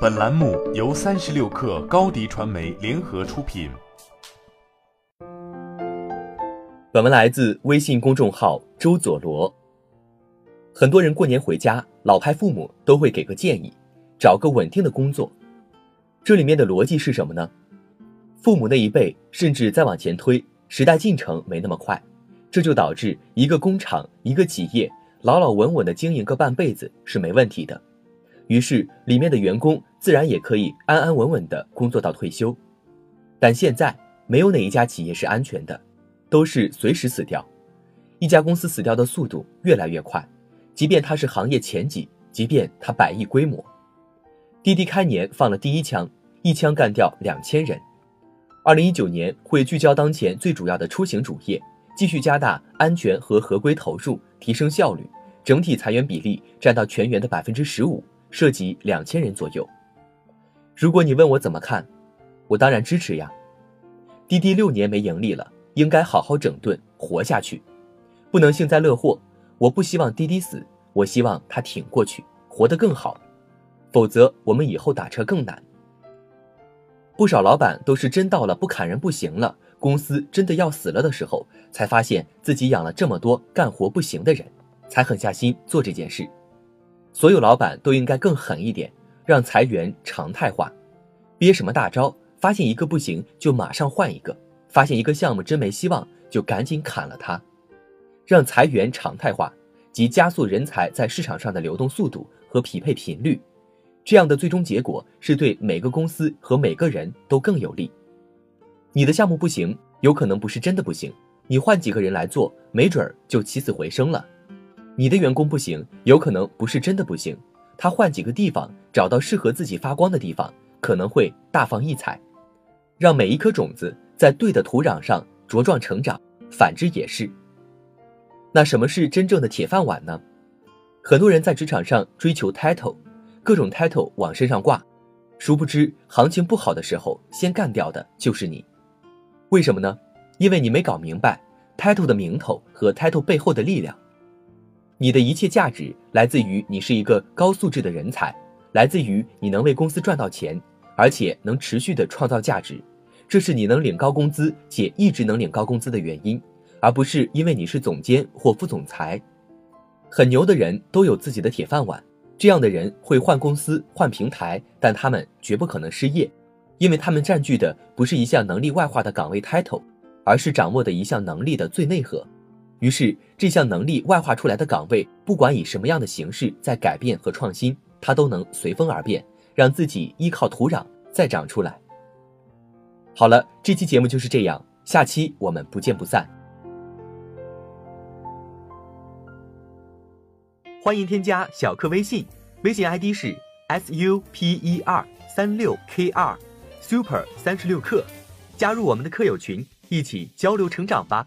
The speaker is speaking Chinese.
本栏目由三十六氪高低传媒联合出品。本文来自微信公众号周佐罗。很多人过年回家，老派父母都会给个建议：找个稳定的工作。这里面的逻辑是什么呢？父母那一辈甚至再往前推，时代进程没那么快，这就导致一个工厂、一个企业老老稳稳的经营个半辈子是没问题的。于是，里面的员工自然也可以安安稳稳地工作到退休。但现在，没有哪一家企业是安全的，都是随时死掉。一家公司死掉的速度越来越快，即便它是行业前几，即便它百亿规模。滴滴开年放了第一枪，一枪干掉两千人。二零一九年会聚焦当前最主要的出行主业，继续加大安全和合规投入，提升效率，整体裁员比例占到全员的百分之十五。涉及两千人左右。如果你问我怎么看，我当然支持呀。滴滴六年没盈利了，应该好好整顿，活下去，不能幸灾乐祸。我不希望滴滴死，我希望它挺过去，活得更好。否则，我们以后打车更难。不少老板都是真到了不砍人不行了，公司真的要死了的时候，才发现自己养了这么多干活不行的人，才狠下心做这件事。所有老板都应该更狠一点，让裁员常态化。憋什么大招？发现一个不行就马上换一个，发现一个项目真没希望就赶紧砍了它。让裁员常态化，即加速人才在市场上的流动速度和匹配频率。这样的最终结果是对每个公司和每个人都更有利。你的项目不行，有可能不是真的不行，你换几个人来做，没准儿就起死回生了。你的员工不行，有可能不是真的不行，他换几个地方，找到适合自己发光的地方，可能会大放异彩。让每一颗种子在对的土壤上茁壮成长，反之也是。那什么是真正的铁饭碗呢？很多人在职场上追求 title，各种 title 往身上挂，殊不知行情不好的时候，先干掉的就是你。为什么呢？因为你没搞明白 title 的名头和 title 背后的力量。你的一切价值来自于你是一个高素质的人才，来自于你能为公司赚到钱，而且能持续的创造价值，这是你能领高工资且一直能领高工资的原因，而不是因为你是总监或副总裁。很牛的人都有自己的铁饭碗，这样的人会换公司换平台，但他们绝不可能失业，因为他们占据的不是一项能力外化的岗位 title，而是掌握的一项能力的最内核。于是，这项能力外化出来的岗位，不管以什么样的形式在改变和创新，它都能随风而变，让自己依靠土壤再长出来。好了，这期节目就是这样，下期我们不见不散。欢迎添加小课微信，微信 ID 是 s u p e r 三六 k 二 super 三十六课，加入我们的课友群，一起交流成长吧。